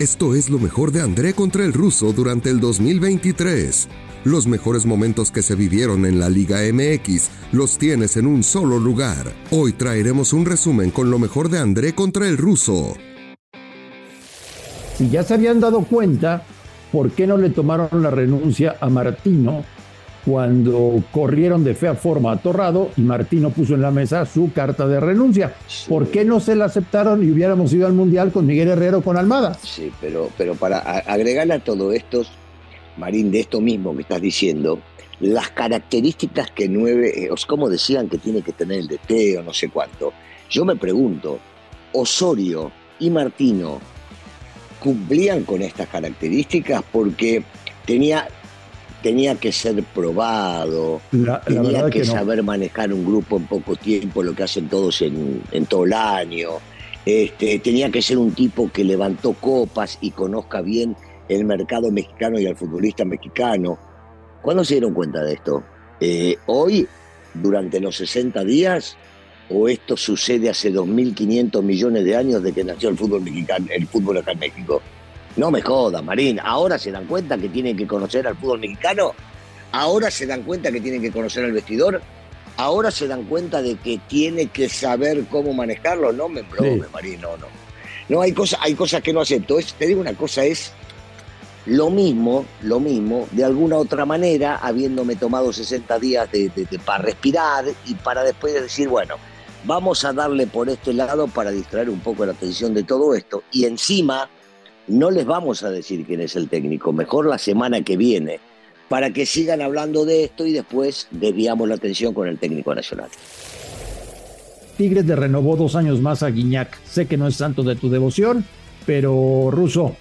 Esto es lo mejor de André contra el ruso durante el 2023. Los mejores momentos que se vivieron en la Liga MX los tienes en un solo lugar. Hoy traeremos un resumen con lo mejor de André contra el ruso. Si ya se habían dado cuenta, ¿por qué no le tomaron la renuncia a Martino cuando corrieron de fea forma a Torrado y Martino puso en la mesa su carta de renuncia. ¿Por qué no se la aceptaron y hubiéramos ido al Mundial con Miguel Herrero con Almada? Sí, pero, pero para agregar a todo esto, Marín, de esto mismo que estás diciendo, las características que nueve, eh, como decían que tiene que tener el DT o no sé cuánto, yo me pregunto, Osorio y Martino cumplían con estas características porque tenía tenía que ser probado, tenía que, saber manejar un grupo en poco tiempo, lo que hacen todos en, todo el año. Este, tenía que ser un tipo que levantó copas y conozca bien el mercado mexicano y al futbolista mexicano. ¿Cuándo se dieron cuenta de esto? Eh, ¿Hoy, durante los 60 días? ¿O esto sucede hace 2.500 millones de años de que nació el fútbol mexicano, el fútbol acá en México? No me joda, Marín. Ahora se dan cuenta que tienen que conocer al fútbol mexicano. Ahora se dan cuenta que tienen que conocer al vestidor. Ahora se dan cuenta de que tiene que saber cómo manejarlo. No me brome, Marín, no, no. No, hay cosas, hay cosas que no acepto. te digo una cosa, es lo mismo, lo mismo, de alguna otra manera, habiéndome tomado 60 días para respirar y para después decir, bueno, vamos a darle por este lado para distraer un poco la atención de todo esto. Y encima no les vamos a decir quién es el técnico, mejor la semana que viene, para que sigan hablando de esto y después desviamos la atención con el técnico nacional. Tigres de renovó dos años más a Guiñac. Sé que no es santo de tu devoción, pero Ruso,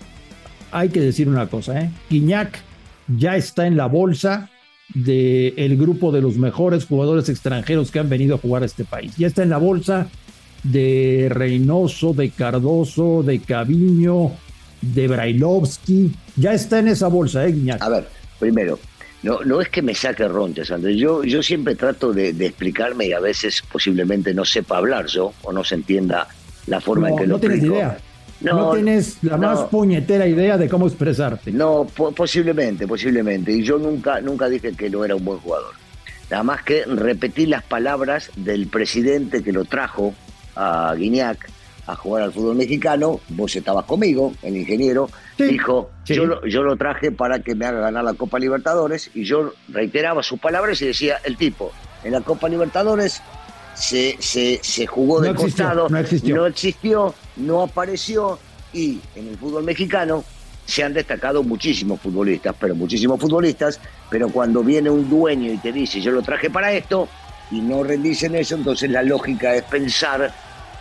hay que decir una cosa, ¿eh? Guiñac ya está en la bolsa del grupo de los mejores jugadores extranjeros que han venido a jugar a este país. Ya está en la bolsa de Reynoso, de Cardoso, de Caviño, de Brailovsky. Ya está en esa bolsa, ¿eh, A ver, primero, no, no es que me saque ronches, Andrés. Yo, yo siempre trato de, explicarme y a veces posiblemente no sepa hablar yo o no se entienda la forma en que lo No tienes idea. No, tienes la más puñetera idea de cómo expresarte. No, posiblemente, posiblemente. Y yo nunca, nunca dije que no era un buen jugador. Nada más que repetí las palabras del presidente que lo trajo a Guiñac a jugar al fútbol mexicano, vos estabas conmigo, el ingeniero, dijo, Yo, lo, yo lo traje para que me haga ganar la Copa Libertadores y yo reiteraba sus palabras y decía, el tipo, en la Copa Libertadores se, se, se jugó de costado, no existió. no existió, no apareció y en el fútbol mexicano se han destacado muchísimos futbolistas, pero muchísimos futbolistas, pero cuando viene un dueño y te dice, yo lo traje para esto, y no rendicen eso, entonces la lógica es pensar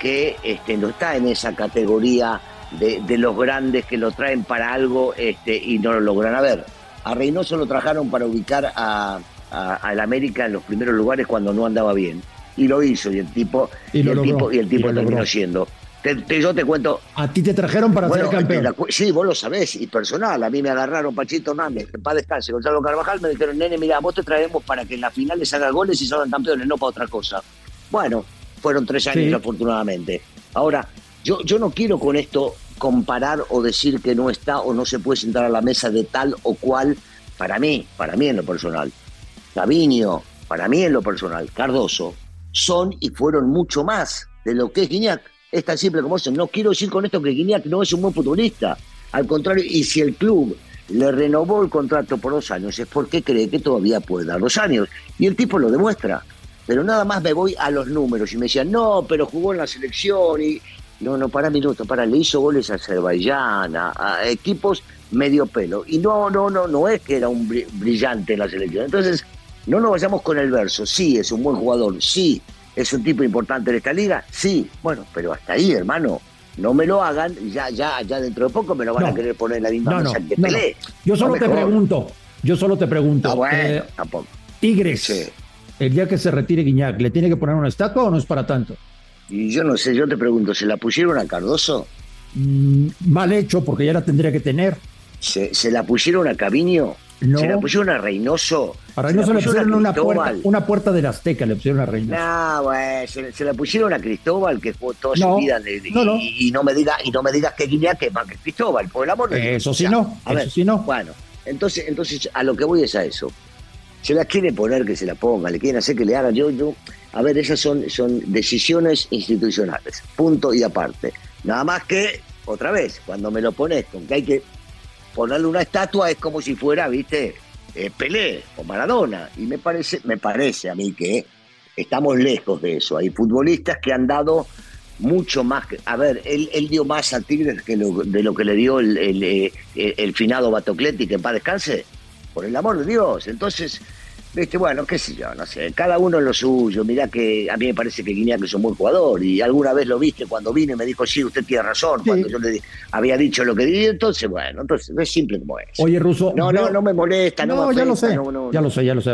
que este, no está en esa categoría de, los grandes que lo traen para algo este, y no lo logran. A ver, a Reynoso lo trajeron para ubicar a, al América en los primeros lugares cuando no andaba bien. Y lo hizo, y el tipo, y, el tipo, y el tipo terminó siendo. yo te cuento. A ti te trajeron para ser campeón. sí, vos lo sabés, y personal. A mí me agarraron Pachito Námez, para descanse, Gonzalo Carvajal, me dijeron, nene, mira, vos te traemos para que en las finales haga goles y salgan campeones, no para otra cosa. Bueno, fueron tres años afortunadamente. Ahora, yo, yo no quiero con esto comparar o decir que no está o no se puede sentar a la mesa de tal o cual, para mí, para mí en lo personal. Gaviño, para mí en lo personal, Cardoso, son y fueron mucho más de lo que es Guiñac. Es tan simple como eso. No quiero decir con esto que Guiñac no es un buen futbolista. Al contrario, y si el club le renovó el contrato por dos años, es porque cree que todavía puede dar dos años. Y el tipo lo demuestra pero nada más me voy a los números y me decían, no, pero jugó en la selección y... No, no, para minutos, para, le hizo goles a Azerbaiyán, a, equipos medio pelo. Y no, no, no, no es que era un brillante en la selección. Entonces, no nos vayamos con el verso. Sí, es un buen jugador, sí, es un tipo importante en esta liga, sí. Bueno, pero hasta ahí, hermano. No me lo hagan, ya, ya, ya dentro de poco me lo van a querer poner en la misma no, que Pelé. Yo solo te pregunto, yo solo te pregunto. Bueno, eh. Tigres el día que se retire Guiñac, ¿le tiene que poner una estatua o no es para tanto? Y yo no sé, yo te pregunto, ¿se la pusieron a Cardoso? Mm, mal hecho, porque ya la tendría que tener. ¿Se, la pusieron a Caviño? No. Se la pusieron a Reynoso. A Reynoso le pusieron una puerta, una puerta del Azteca, le pusieron a Reynoso. No, güey, se, la pusieron a Cristóbal, que fue toda su vida. Y, no me diga, y no me digas que Guinea que más que Cristóbal, por el amor de Dios. Eso sí no, eso sí no. Bueno, entonces, entonces a lo que voy es a eso. Se la quiere poner que se la ponga, le quieren hacer que le hagan. Yo, yo, a ver, esas son, son decisiones institucionales, punto y aparte. Nada más que, otra vez, cuando me lo pones con que hay que ponerle una estatua es como si fuera, viste, eh, Pelé o Maradona. Y me parece, me parece a mí que estamos lejos de eso. Hay futbolistas que han dado mucho más. a ver, él, dio más a Tigres que de lo que le dio el, el, eh, el finado Batocletti, que en paz descanse. Por el amor de Dios. Entonces, Viste, bueno, qué sé yo, no sé, cada uno lo suyo. Mirá que a mí me parece que Guiñac es un buen jugador y alguna vez lo viste cuando vine y me dijo, sí, usted tiene razón, cuando yo le había dicho lo que di, entonces, bueno, entonces es simple como es. Oye, Ruso. No, no, no me molesta, no, no ya lo sé, ya lo sé, ya lo sé,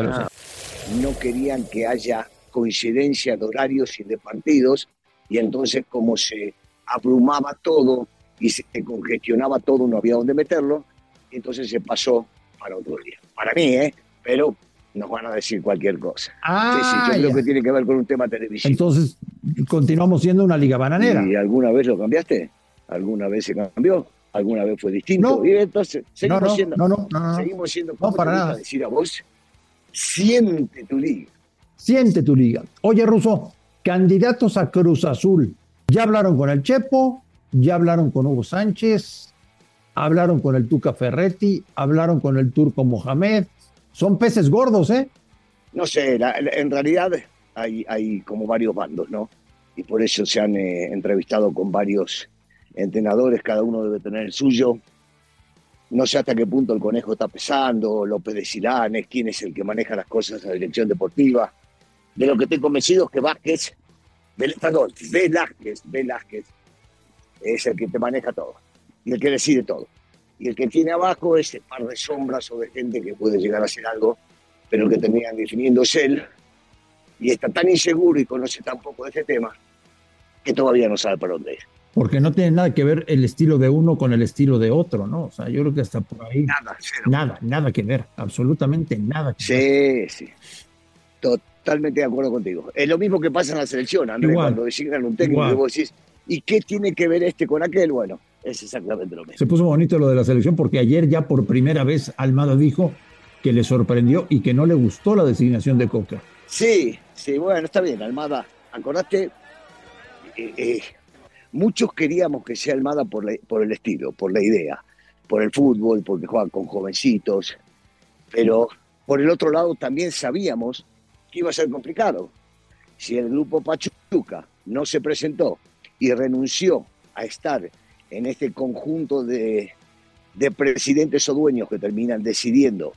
No querían que haya coincidencia de horarios y de partidos y entonces como se abrumaba todo y se congestionaba todo, no había dónde meterlo, entonces se pasó para otro día. Para mí, ¿eh? Pero nos van a decir cualquier cosa. Ah, sí, sí, yo creo que tiene que ver con un tema televisivo. Entonces, continuamos siendo una liga bananera. ¿Y alguna vez lo cambiaste? ¿Alguna vez se cambió? ¿Alguna vez fue distinto? No, y entonces, seguimos no, no, siendo. No, no, no, Seguimos siendo. No, para nada. decir a vos? Siente tu liga. Siente tu liga. Oye, Russo, candidatos a Cruz Azul. Ya hablaron con el Chepo, ya hablaron con Hugo Sánchez, hablaron con el Tuca Ferretti, hablaron con el Turco Mohamed, son peces gordos, ¿eh? No sé, en realidad hay, como varios bandos, ¿no? Y por eso se han eh, entrevistado con varios entrenadores, cada uno debe tener el suyo. No sé hasta qué punto el conejo está pesando, López de Silanes, quién es el que maneja las cosas en la dirección deportiva. De lo que estoy convencido es que Vázquez, perdón, Velázquez, Velázquez, es el que te maneja todo y el que decide todo y el que tiene abajo ese par de sombras o de gente que puede llegar a hacer algo, pero que terminan definiendo es él, y está tan inseguro y conoce tan poco de este tema, que todavía no sabe para dónde ir. Porque no tiene nada que ver el estilo de uno con el estilo de otro, ¿no? O sea, yo creo que hasta por ahí. Nada, Nada, nada que ver, absolutamente nada que sí, ver. Sí, sí. Totalmente de acuerdo contigo. Es lo mismo que pasa en la selección, Andrés, cuando designan un técnico y vos decís, ¿y qué tiene que ver este con aquel? Bueno, es exactamente lo mismo. Se puso bonito lo de la selección porque ayer ya por primera vez Almada dijo que le sorprendió y que no le gustó la designación de Coca. Sí, sí, bueno, está bien, Almada. Acordate, eh, eh, muchos queríamos que sea Almada por, por el estilo, por la idea, por el fútbol, porque juega con jovencitos, pero por el otro lado también sabíamos que iba a ser complicado. Si el grupo Pachuca no se presentó y renunció a estar en este conjunto de, presidentes o dueños que terminan decidiendo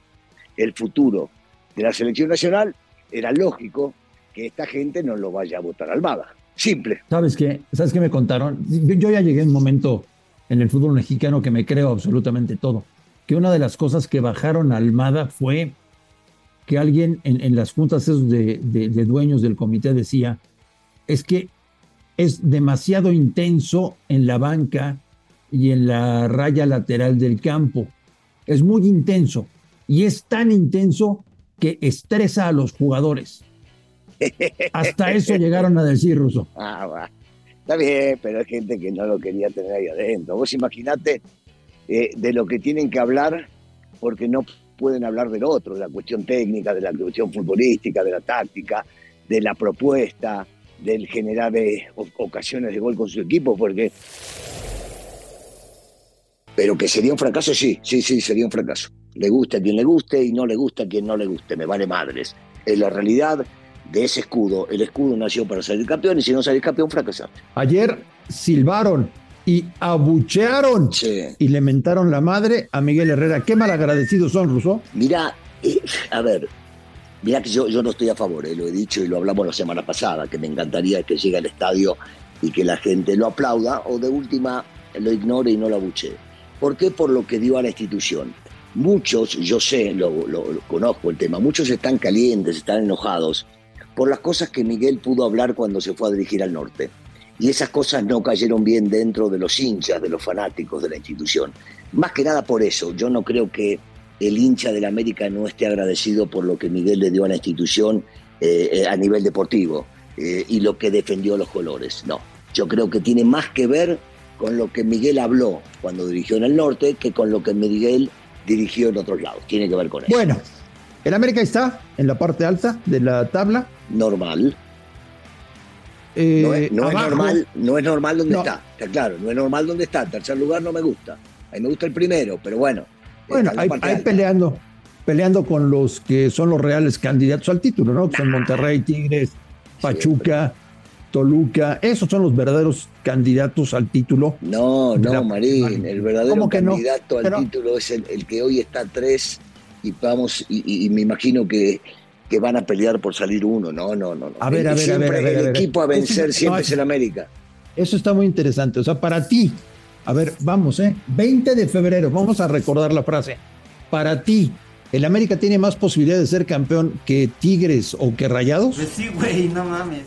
el futuro de la selección nacional, era lógico que esta gente no lo vaya a votar al Almada. Simple. ¿Sabes qué? ¿Sabes qué me contaron? Yo ya llegué a un momento en el fútbol mexicano que me creo absolutamente todo. Que una de las cosas que bajaron a Almada fue que alguien en, las juntas de, de dueños del comité decía, es que es demasiado intenso en la banca y en la raya lateral del campo. Es muy intenso y es tan intenso que estresa a los jugadores. Hasta eso llegaron a decir, Russo. Ah, Está bien, pero hay gente que no lo quería tener ahí adentro. Vos imaginate eh, de lo que tienen que hablar porque no pueden hablar del otro, de la cuestión técnica, de la cuestión futbolística, de la táctica, de la propuesta, del generar de ocasiones de gol con su equipo, porque... Pero que sería un fracaso, sí, sí, sí, sería un fracaso. Le gusta a quien le guste y no le gusta a quien no le guste, me vale madres. Es la realidad de ese escudo. El escudo nació para salir campeón y si no salir campeón, fracasaste. Ayer silbaron y abuchearon y le mentaron la madre a Miguel Herrera. Qué malagradecidos son, Russo. Mira, eh, a ver, Mira que yo, yo no estoy a favor, eh, lo he dicho y lo hablamos la semana pasada, que me encantaría que llegue al estadio y que la gente lo aplauda o de última lo ignore y no lo abuche. ¿Por qué? Por lo que dio a la institución. Muchos, yo sé, lo, conozco el tema, muchos están calientes, están enojados por las cosas que Miguel pudo hablar cuando se fue a dirigir al norte. Y esas cosas no cayeron bien dentro de los hinchas, de los fanáticos de la institución. Más que nada por eso, yo no creo que el hincha del América no esté agradecido por lo que Miguel le dio a la institución eh, eh, a nivel deportivo eh, y lo que defendió los colores. No, yo creo que tiene más que ver con lo que Miguel habló cuando dirigió en el norte que con lo que Miguel dirigió en otros lados. Tiene que ver con eso. Bueno, el América está en la parte alta de la tabla. Normal. no, es, normal, no es normal donde está, está claro, no es normal donde está. En tercer lugar no me gusta. A mí me gusta el primero, pero bueno, bueno, ahí, peleando, peleando con los que son los reales candidatos al título, ¿no? son Monterrey, Tigres, Pachuca, Toluca. Esos son los verdaderos candidatos al título. No, no, Marín. El verdadero candidato al título es el, que hoy está a tres y vamos, y, me imagino que, que van a pelear por salir uno. No, no, no. A ver, a ver, a ver, El equipo a vencer siempre es el América. Eso está muy interesante. O sea, para ti, a ver, vamos, ¿eh? 20 de febrero, vamos a recordar la frase. Para ti, ¿el América tiene más posibilidad de ser campeón que Tigres o que Rayados? Pues sí, güey, no mames.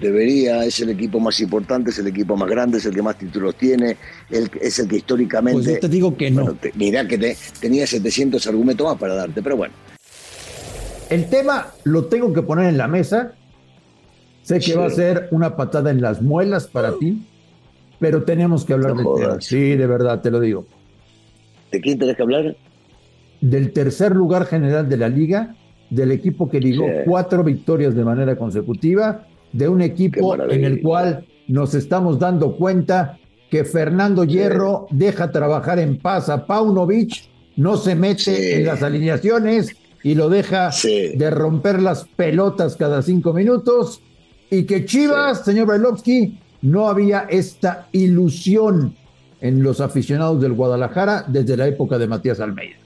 Debería, es el equipo más importante, es el equipo más grande, es el que más títulos tiene, es el que históricamente... Pues yo te digo que no. Mira que tenía 700 argumentos más para darte, pero bueno. El tema lo tengo que poner en la mesa. Sé que va a ser una patada en las muelas para ti pero tenemos que hablar del tema. Sí, de verdad, te lo digo. ¿De quién tenés que hablar? Del tercer lugar general de la liga, del equipo que ligó cuatro victorias de manera consecutiva, de un equipo en el cual nos estamos dando cuenta que Fernando Hierro deja trabajar en paz a Paunovic, no se mete en las alineaciones y lo deja de romper las pelotas cada cinco minutos. Y que Chivas, señor Bailovsky, no había esta ilusión en los aficionados del Guadalajara desde la época de Matías Almeida.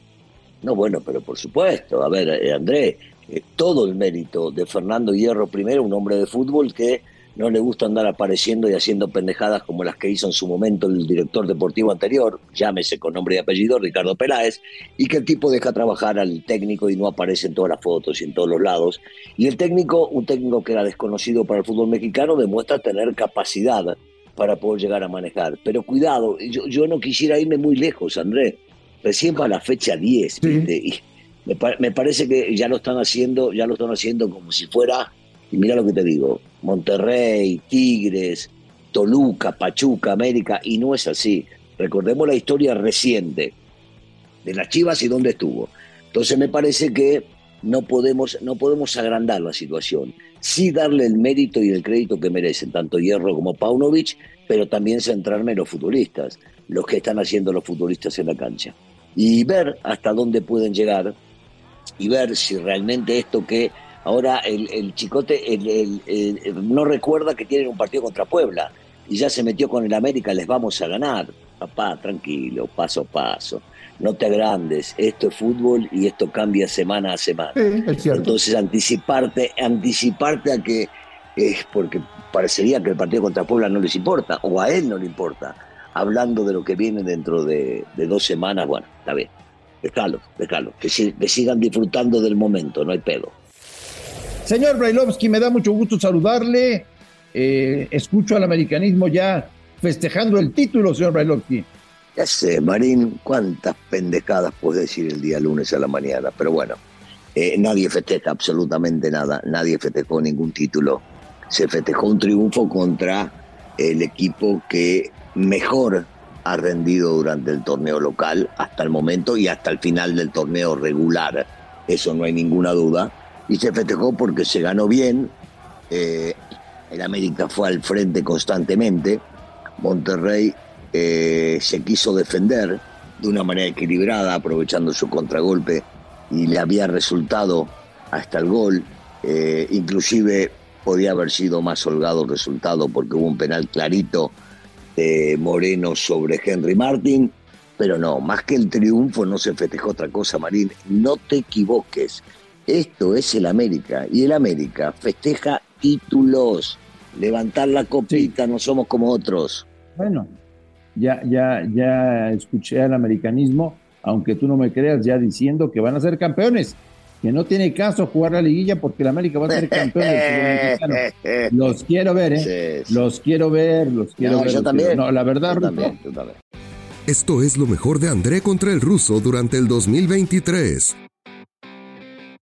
No, bueno, pero por supuesto, a ver, eh, André, eh, todo el mérito de Fernando Hierro primero, un hombre de fútbol que no le gusta andar apareciendo y haciendo pendejadas como las que hizo en su momento el director deportivo anterior, llámese con nombre y apellido, Ricardo Peláez, y que el tipo deja trabajar al técnico y no aparece en todas las fotos y en todos los lados. Y el técnico, un técnico que era desconocido para el fútbol mexicano, demuestra tener capacidad para poder llegar a manejar. Pero cuidado, yo, yo no quisiera irme muy lejos, André. Recién para la fecha 10, Y me, me parece que ya lo están haciendo, ya lo están haciendo como si fuera y mira lo que te digo, Monterrey, Tigres, Toluca, Pachuca, América, y no es así. Recordemos la historia reciente de las Chivas y dónde estuvo. Entonces me parece que no podemos, no podemos agrandar la situación. Sí darle el mérito y el crédito que merecen tanto Hierro como Paunovic, pero también centrarme en los futbolistas, los que están haciendo los futbolistas en la cancha. Y ver hasta dónde pueden llegar y ver si realmente esto que Ahora el, Chicote no recuerda que tienen un partido contra Puebla y ya se metió con el América, les vamos a ganar. Papá, tranquilo, paso a paso. No te agrandes, esto es fútbol y esto cambia semana a semana. Entonces anticiparte, anticiparte a que es porque parecería que el partido contra Puebla no les importa, o a él no le importa, hablando de lo que viene dentro de, dos semanas, bueno, está bien, déjalo, déjalo, que, que sigan disfrutando del momento, no hay pedo. Señor Brailovsky, me da mucho gusto saludarle. Eh, escucho al americanismo ya festejando el título, señor Brailovsky. Ya sé, Marín, cuántas pendejadas puede decir el día lunes a la mañana, pero bueno, eh, nadie festeja absolutamente nada, nadie festejó ningún título. Se festejó un triunfo contra el equipo que mejor ha rendido durante el torneo local hasta el momento y hasta el final del torneo regular. Eso no hay ninguna duda y se festejó porque se ganó bien. Eh, el América fue al frente constantemente. Monterrey eh, se quiso defender de una manera equilibrada, aprovechando su contragolpe y le había resultado hasta el gol. Eh, inclusive podía haber sido más holgado el resultado porque hubo un penal clarito de Moreno sobre Henry Martin, pero no, más que el triunfo no se festejó otra cosa, Marín. No te equivoques. Esto es el América y el América festeja títulos. Levantar la copita, no somos como otros. Bueno, ya, ya, ya escuché al americanismo, aunque tú no me creas, ya diciendo que van a ser campeones, que no tiene caso jugar la liguilla porque el América va a ser campeón del Los quiero ver, ¿eh? Los quiero ver, los quiero ver. Yo también. No, la verdad, también, Esto es lo mejor de André contra el ruso durante el 2023.